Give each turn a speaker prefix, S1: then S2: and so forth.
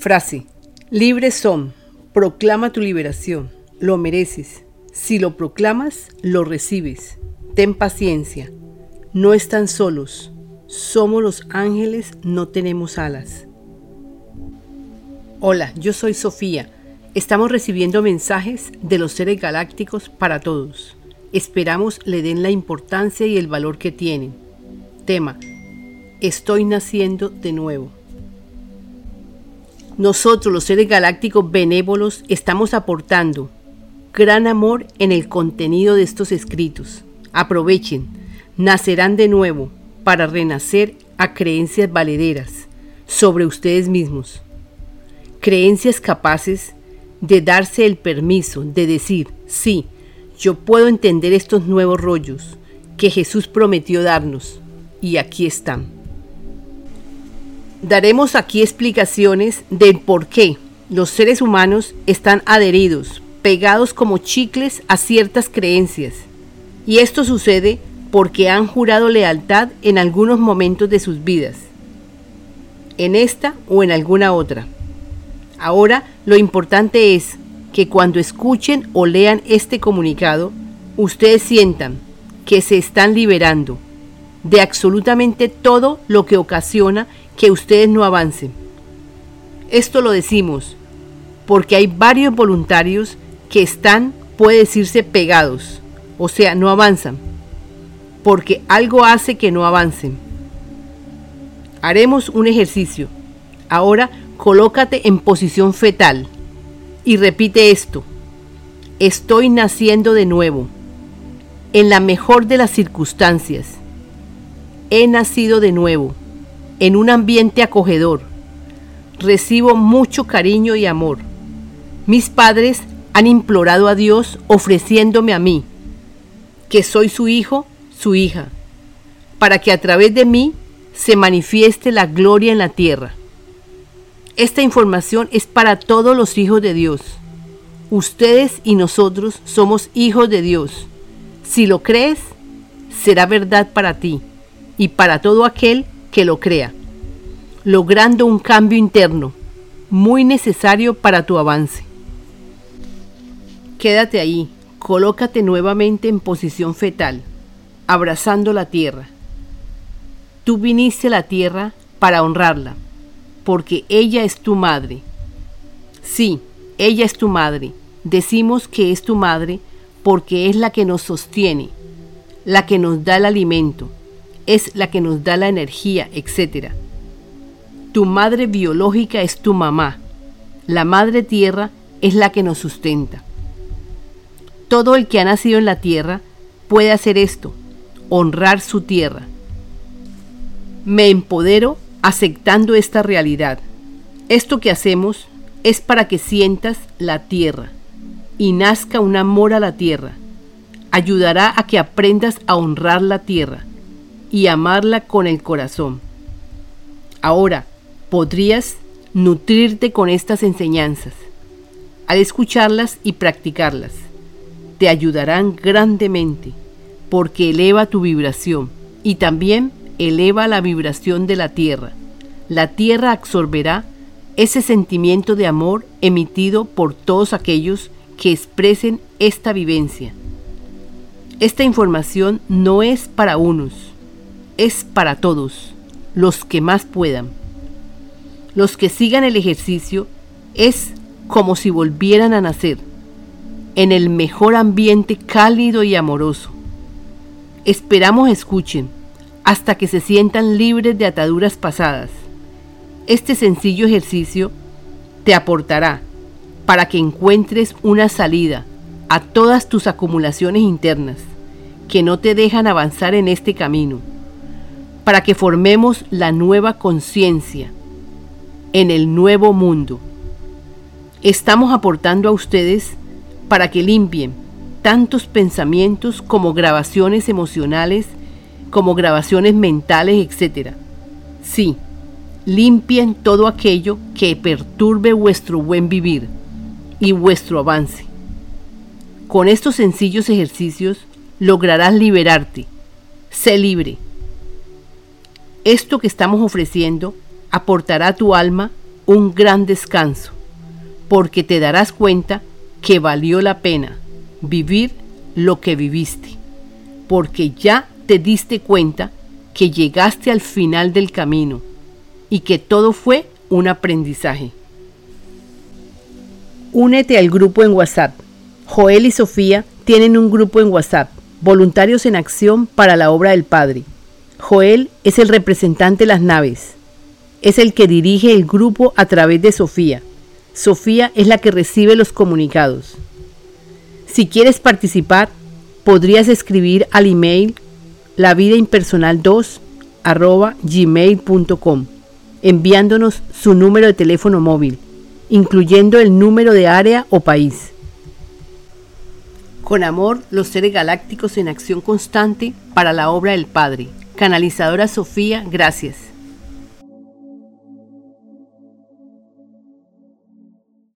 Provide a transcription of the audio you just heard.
S1: Frase. Libres son. Proclama tu liberación. Lo mereces. Si lo proclamas, lo recibes. Ten paciencia. No están solos. Somos los ángeles, no tenemos alas. Hola, yo soy Sofía. Estamos recibiendo mensajes de los seres galácticos para todos. Esperamos le den la importancia y el valor que tienen. Tema. Estoy naciendo de nuevo. Nosotros, los seres galácticos benévolos, estamos aportando gran amor en el contenido de estos escritos. Aprovechen, nacerán de nuevo para renacer a creencias valederas sobre ustedes mismos. Creencias capaces de darse el permiso de decir, sí, yo puedo entender estos nuevos rollos que Jesús prometió darnos y aquí están. Daremos aquí explicaciones del por qué los seres humanos están adheridos, pegados como chicles a ciertas creencias. Y esto sucede porque han jurado lealtad en algunos momentos de sus vidas, en esta o en alguna otra. Ahora lo importante es que cuando escuchen o lean este comunicado, ustedes sientan que se están liberando de absolutamente todo lo que ocasiona que ustedes no avancen. Esto lo decimos porque hay varios voluntarios que están, puede decirse, pegados, o sea, no avanzan, porque algo hace que no avancen. Haremos un ejercicio. Ahora colócate en posición fetal y repite esto. Estoy naciendo de nuevo, en la mejor de las circunstancias. He nacido de nuevo en un ambiente acogedor. Recibo mucho cariño y amor. Mis padres han implorado a Dios ofreciéndome a mí, que soy su hijo, su hija, para que a través de mí se manifieste la gloria en la tierra. Esta información es para todos los hijos de Dios. Ustedes y nosotros somos hijos de Dios. Si lo crees, será verdad para ti y para todo aquel que lo crea, logrando un cambio interno muy necesario para tu avance. Quédate ahí, colócate nuevamente en posición fetal, abrazando la tierra. Tú viniste a la tierra para honrarla, porque ella es tu madre. Sí, ella es tu madre. Decimos que es tu madre porque es la que nos sostiene, la que nos da el alimento, es la que nos da la energía, etc. Tu madre biológica es tu mamá. La madre tierra es la que nos sustenta. Todo el que ha nacido en la tierra puede hacer esto, honrar su tierra. Me empodero aceptando esta realidad. Esto que hacemos es para que sientas la tierra y nazca un amor a la tierra. Ayudará a que aprendas a honrar la tierra y amarla con el corazón. Ahora, podrías nutrirte con estas enseñanzas. Al escucharlas y practicarlas, te ayudarán grandemente porque eleva tu vibración y también eleva la vibración de la tierra. La tierra absorberá ese sentimiento de amor emitido por todos aquellos que expresen esta vivencia. Esta información no es para unos, es para todos, los que más puedan. Los que sigan el ejercicio es como si volvieran a nacer, en el mejor ambiente cálido y amoroso. Esperamos escuchen hasta que se sientan libres de ataduras pasadas. Este sencillo ejercicio te aportará para que encuentres una salida a todas tus acumulaciones internas que no te dejan avanzar en este camino para que formemos la nueva conciencia en el nuevo mundo. Estamos aportando a ustedes para que limpien tantos pensamientos como grabaciones emocionales, como grabaciones mentales, etc. Sí, limpien todo aquello que perturbe vuestro buen vivir y vuestro avance. Con estos sencillos ejercicios lograrás liberarte. Sé libre esto que estamos ofreciendo aportará a tu alma un gran descanso, porque te darás cuenta que valió la pena vivir lo que viviste, porque ya te diste cuenta que llegaste al final del camino y que todo fue un aprendizaje. Únete al grupo en WhatsApp. Joel y Sofía tienen un grupo en WhatsApp, Voluntarios en Acción para la Obra del Padre. Joel es el representante de las naves. Es el que dirige el grupo a través de Sofía. Sofía es la que recibe los comunicados. Si quieres participar, podrías escribir al email lavidaimpersonal2 gmail.com enviándonos su número de teléfono móvil, incluyendo el número de área o país. Con amor, los seres galácticos en acción constante para la obra del Padre. Canalizadora Sofía, gracias.